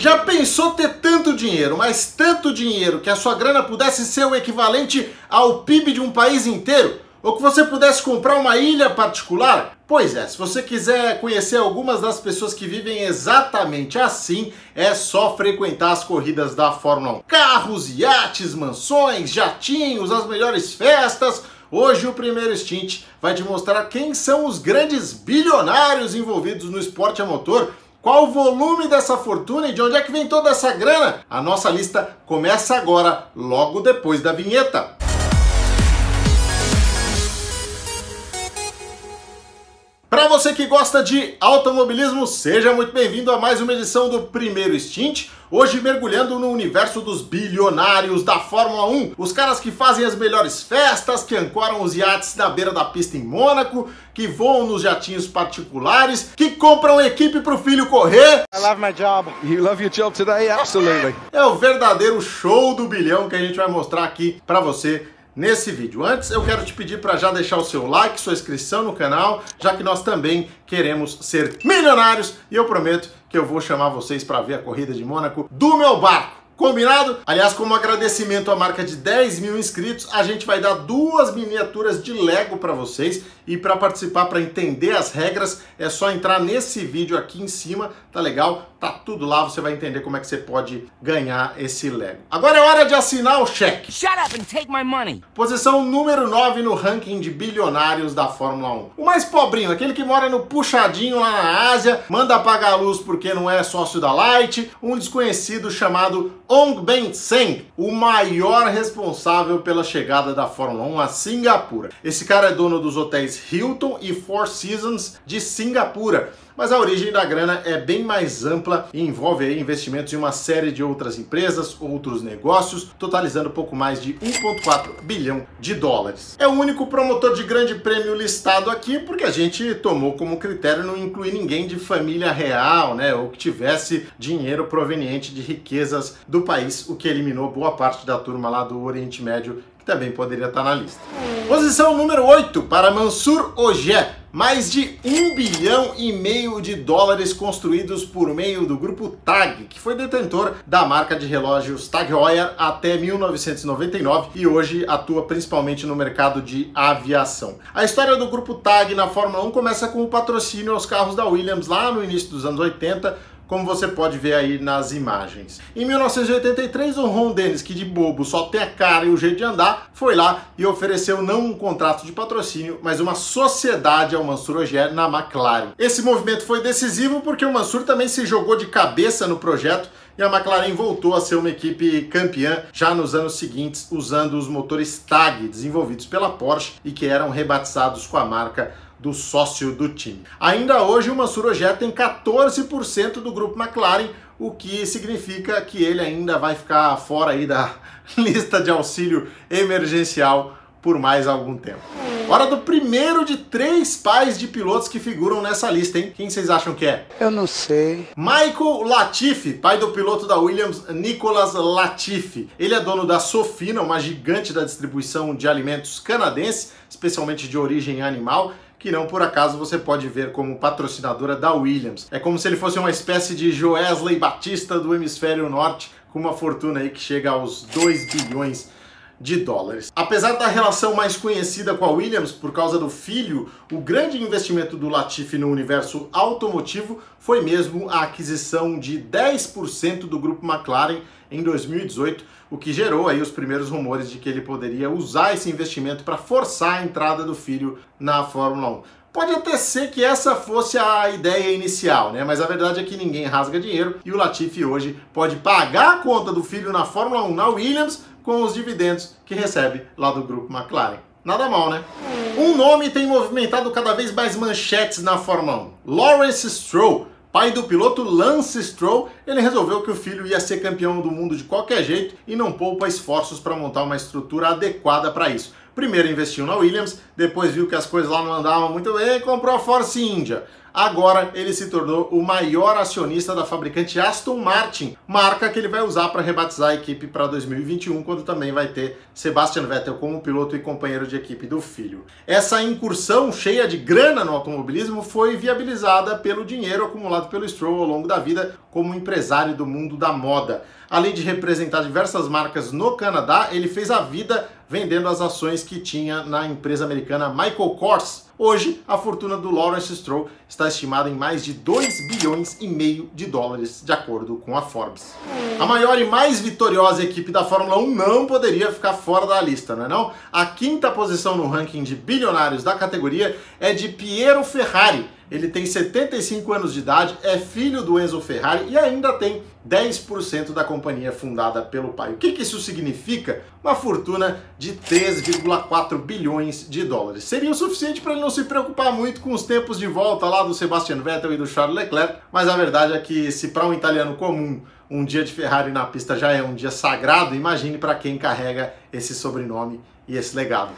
Já pensou ter tanto dinheiro, mas tanto dinheiro que a sua grana pudesse ser o equivalente ao PIB de um país inteiro? Ou que você pudesse comprar uma ilha particular? Pois é, se você quiser conhecer algumas das pessoas que vivem exatamente assim, é só frequentar as corridas da Fórmula 1. Carros, iates, mansões, jatinhos, as melhores festas. Hoje o primeiro stint vai te mostrar quem são os grandes bilionários envolvidos no esporte a motor qual o volume dessa fortuna e de onde é que vem toda essa grana? A nossa lista começa agora, logo depois da vinheta. Você que gosta de automobilismo, seja muito bem-vindo a mais uma edição do Primeiro Stint. Hoje mergulhando no universo dos bilionários da Fórmula 1, os caras que fazem as melhores festas, que ancoram os iates na beira da pista em Mônaco, que voam nos jatinhos particulares, que compram equipe pro filho correr. I love my job. You love your job today? Absolutely. É o verdadeiro show do bilhão que a gente vai mostrar aqui para você nesse vídeo. Antes, eu quero te pedir para já deixar o seu like, sua inscrição no canal, já que nós também queremos ser milionários e eu prometo que eu vou chamar vocês para ver a corrida de Mônaco do meu barco. Combinado? Aliás, como agradecimento à marca de 10 mil inscritos, a gente vai dar duas miniaturas de Lego para vocês. E para participar, para entender as regras, é só entrar nesse vídeo aqui em cima, tá legal? Tá tudo lá, você vai entender como é que você pode ganhar esse Lego. Agora é hora de assinar o cheque. Shut up and take my money. Posição número 9 no ranking de bilionários da Fórmula 1. O mais pobrinho, aquele que mora no puxadinho lá na Ásia, manda apagar a luz porque não é sócio da Light, um desconhecido chamado Ong Ben Seng, o maior responsável pela chegada da Fórmula 1 a Singapura. Esse cara é dono dos hotéis Hilton e Four Seasons de Singapura mas a origem da grana é bem mais ampla e envolve investimentos em uma série de outras empresas, outros negócios, totalizando pouco mais de 1,4 bilhão de dólares. É o único promotor de grande prêmio listado aqui porque a gente tomou como critério não incluir ninguém de família real, né, ou que tivesse dinheiro proveniente de riquezas do país, o que eliminou boa parte da turma lá do Oriente Médio que também poderia estar na lista. Posição número 8 para Mansur Ojé, mais de um bilhão e meio de dólares construídos por meio do grupo TAG, que foi detentor da marca de relógios Tag Heuer até 1999 e hoje atua principalmente no mercado de aviação. A história do grupo TAG na Fórmula 1 começa com o patrocínio aos carros da Williams lá no início dos anos 80, como você pode ver aí nas imagens. Em 1983, o Ron Dennis, que de bobo só tem a cara e o jeito de andar, foi lá e ofereceu não um contrato de patrocínio, mas uma sociedade ao Mansur Ogier na McLaren. Esse movimento foi decisivo porque o Mansur também se jogou de cabeça no projeto e a McLaren voltou a ser uma equipe campeã já nos anos seguintes, usando os motores TAG desenvolvidos pela Porsche e que eram rebatizados com a marca do sócio do time. Ainda hoje, o Mansur Ojé tem 14% do grupo McLaren, o que significa que ele ainda vai ficar fora aí da lista de auxílio emergencial por mais algum tempo. Hora do primeiro de três pais de pilotos que figuram nessa lista, hein? Quem vocês acham que é? Eu não sei. Michael Latifi, pai do piloto da Williams, Nicolas Latifi. Ele é dono da Sofina, uma gigante da distribuição de alimentos canadense, especialmente de origem animal que não por acaso você pode ver como patrocinadora da Williams. É como se ele fosse uma espécie de Joesley Batista do hemisfério norte, com uma fortuna aí que chega aos 2 bilhões de dólares. Apesar da relação mais conhecida com a Williams por causa do filho, o grande investimento do Latifi no universo automotivo foi mesmo a aquisição de 10% do grupo McLaren em 2018, o que gerou aí os primeiros rumores de que ele poderia usar esse investimento para forçar a entrada do filho na Fórmula 1. Pode até ser que essa fosse a ideia inicial, né? Mas a verdade é que ninguém rasga dinheiro e o Latifi hoje pode pagar a conta do filho na Fórmula 1 na Williams com os dividendos que recebe lá do grupo McLaren. Nada mal, né? Um nome tem movimentado cada vez mais manchetes na Fórmula 1. Lawrence Stroll, pai do piloto Lance Stroll, ele resolveu que o filho ia ser campeão do mundo de qualquer jeito e não poupa esforços para montar uma estrutura adequada para isso. Primeiro investiu na Williams, depois viu que as coisas lá não andavam muito bem e comprou a Force India. Agora ele se tornou o maior acionista da fabricante Aston Martin, marca que ele vai usar para rebatizar a equipe para 2021, quando também vai ter Sebastian Vettel como piloto e companheiro de equipe do filho. Essa incursão cheia de grana no automobilismo foi viabilizada pelo dinheiro acumulado pelo Stroll ao longo da vida como empresário do mundo da moda. Além de representar diversas marcas no Canadá, ele fez a vida vendendo as ações que tinha na empresa americana Michael Kors. Hoje, a fortuna do Lawrence Stroll está estimada em mais de 2 bilhões e meio de dólares, de acordo com a Forbes. A maior e mais vitoriosa equipe da Fórmula 1 não poderia ficar fora da lista, não é não? A quinta posição no ranking de bilionários da categoria é de Piero Ferrari, ele tem 75 anos de idade, é filho do Enzo Ferrari e ainda tem 10% da companhia fundada pelo pai. O que, que isso significa? Uma fortuna de 3,4 bilhões de dólares. Seria o suficiente para ele não se preocupar muito com os tempos de volta lá do Sebastian Vettel e do Charles Leclerc, mas a verdade é que se para um italiano comum um dia de Ferrari na pista já é um dia sagrado, imagine para quem carrega esse sobrenome e esse legado.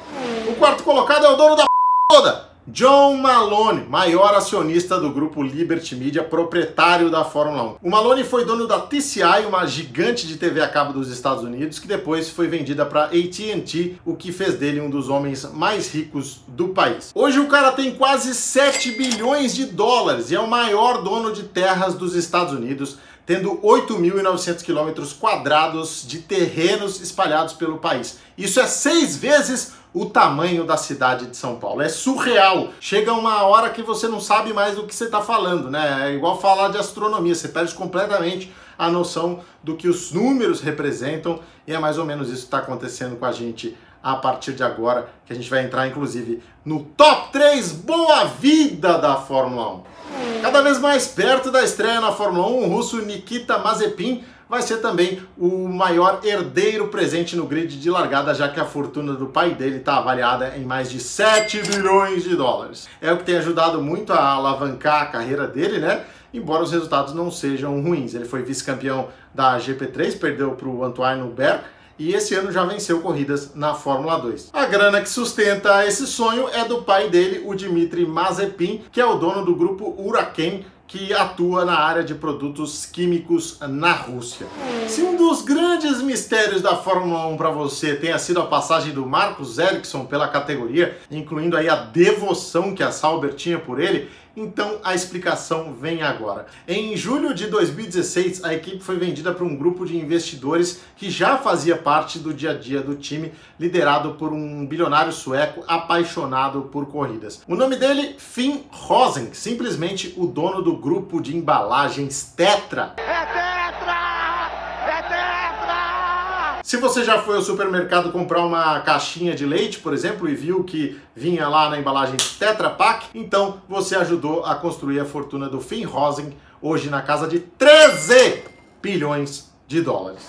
O quarto colocado é o dono da toda, John Malone, maior acionista do grupo Liberty Media, proprietário da Fórmula 1. O Malone foi dono da TCI, uma gigante de TV a cabo dos Estados Unidos, que depois foi vendida para AT&T, o que fez dele um dos homens mais ricos do país. Hoje o cara tem quase 7 bilhões de dólares e é o maior dono de terras dos Estados Unidos, tendo 8.900 quilômetros quadrados de terrenos espalhados pelo país. Isso é seis vezes o tamanho da cidade de São Paulo. É surreal. Chega uma hora que você não sabe mais do que você está falando, né? É igual falar de astronomia, você perde completamente a noção do que os números representam e é mais ou menos isso que está acontecendo com a gente a partir de agora, que a gente vai entrar inclusive no top 3 boa vida da Fórmula 1. Cada vez mais perto da estreia na Fórmula 1, o russo Nikita Mazepin vai ser também o maior herdeiro presente no grid de largada, já que a fortuna do pai dele está avaliada em mais de 7 bilhões de dólares. É o que tem ajudado muito a alavancar a carreira dele, né? Embora os resultados não sejam ruins. Ele foi vice-campeão da GP3, perdeu para o Antoine Hubert e esse ano já venceu corridas na Fórmula 2. A grana que sustenta esse sonho é do pai dele, o Dmitry Mazepin, que é o dono do grupo Huracan, que atua na área de produtos químicos na Rússia. Se um dos grandes mistérios da Fórmula 1 para você tenha sido a passagem do Marcos Ericsson pela categoria, incluindo aí a devoção que a Sauber tinha por ele, então a explicação vem agora. Em julho de 2016, a equipe foi vendida para um grupo de investidores que já fazia parte do dia a dia do time, liderado por um bilionário sueco apaixonado por corridas. O nome dele, Finn Rosen, simplesmente o dono do grupo de embalagens Tetra. Se você já foi ao supermercado comprar uma caixinha de leite, por exemplo, e viu que vinha lá na embalagem Tetra Pak, então você ajudou a construir a fortuna do Finn Rosen, hoje na casa de 13 bilhões de dólares.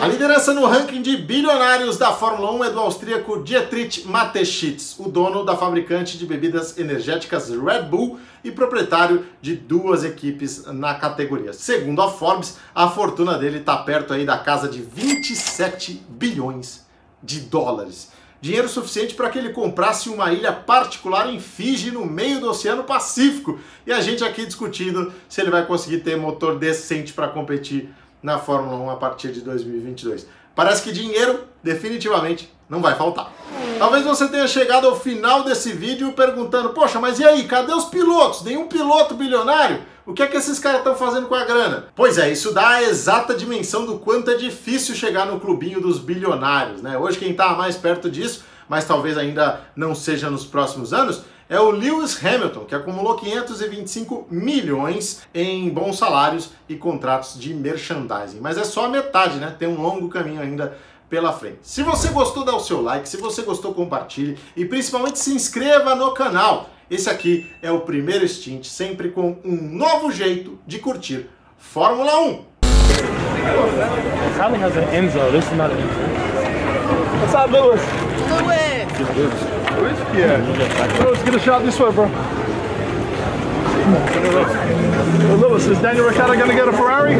A liderança no ranking de bilionários da Fórmula 1 é do austríaco Dietrich Mateschitz, o dono da fabricante de bebidas energéticas Red Bull e proprietário de duas equipes na categoria. Segundo a Forbes, a fortuna dele está perto aí da casa de 27 bilhões de dólares. Dinheiro suficiente para que ele comprasse uma ilha particular em Fiji, no meio do Oceano Pacífico. E a gente aqui discutindo se ele vai conseguir ter motor decente para competir na Fórmula 1 a partir de 2022. Parece que dinheiro definitivamente não vai faltar. Talvez você tenha chegado ao final desse vídeo perguntando: Poxa, mas e aí, cadê os pilotos? Nenhum piloto bilionário? O que é que esses caras estão fazendo com a grana? Pois é, isso dá a exata dimensão do quanto é difícil chegar no clubinho dos bilionários, né? Hoje quem está mais perto disso, mas talvez ainda não seja nos próximos anos, é o Lewis Hamilton, que acumulou 525 milhões em bons salários e contratos de merchandising. Mas é só a metade, né? Tem um longo caminho ainda pela frente. Se você gostou, dá o seu like, se você gostou, compartilhe e principalmente se inscreva no canal. Esse aqui é o primeiro stint, sempre com um novo jeito de curtir Fórmula 1. Probably has an Enzo. This is not an Enzo. What's up, Lewis? Lewis. Lewis. Yeah. Lewis, get a shot this way, bro. Lewis, is Daniel Ricciardo going to get a Ferrari?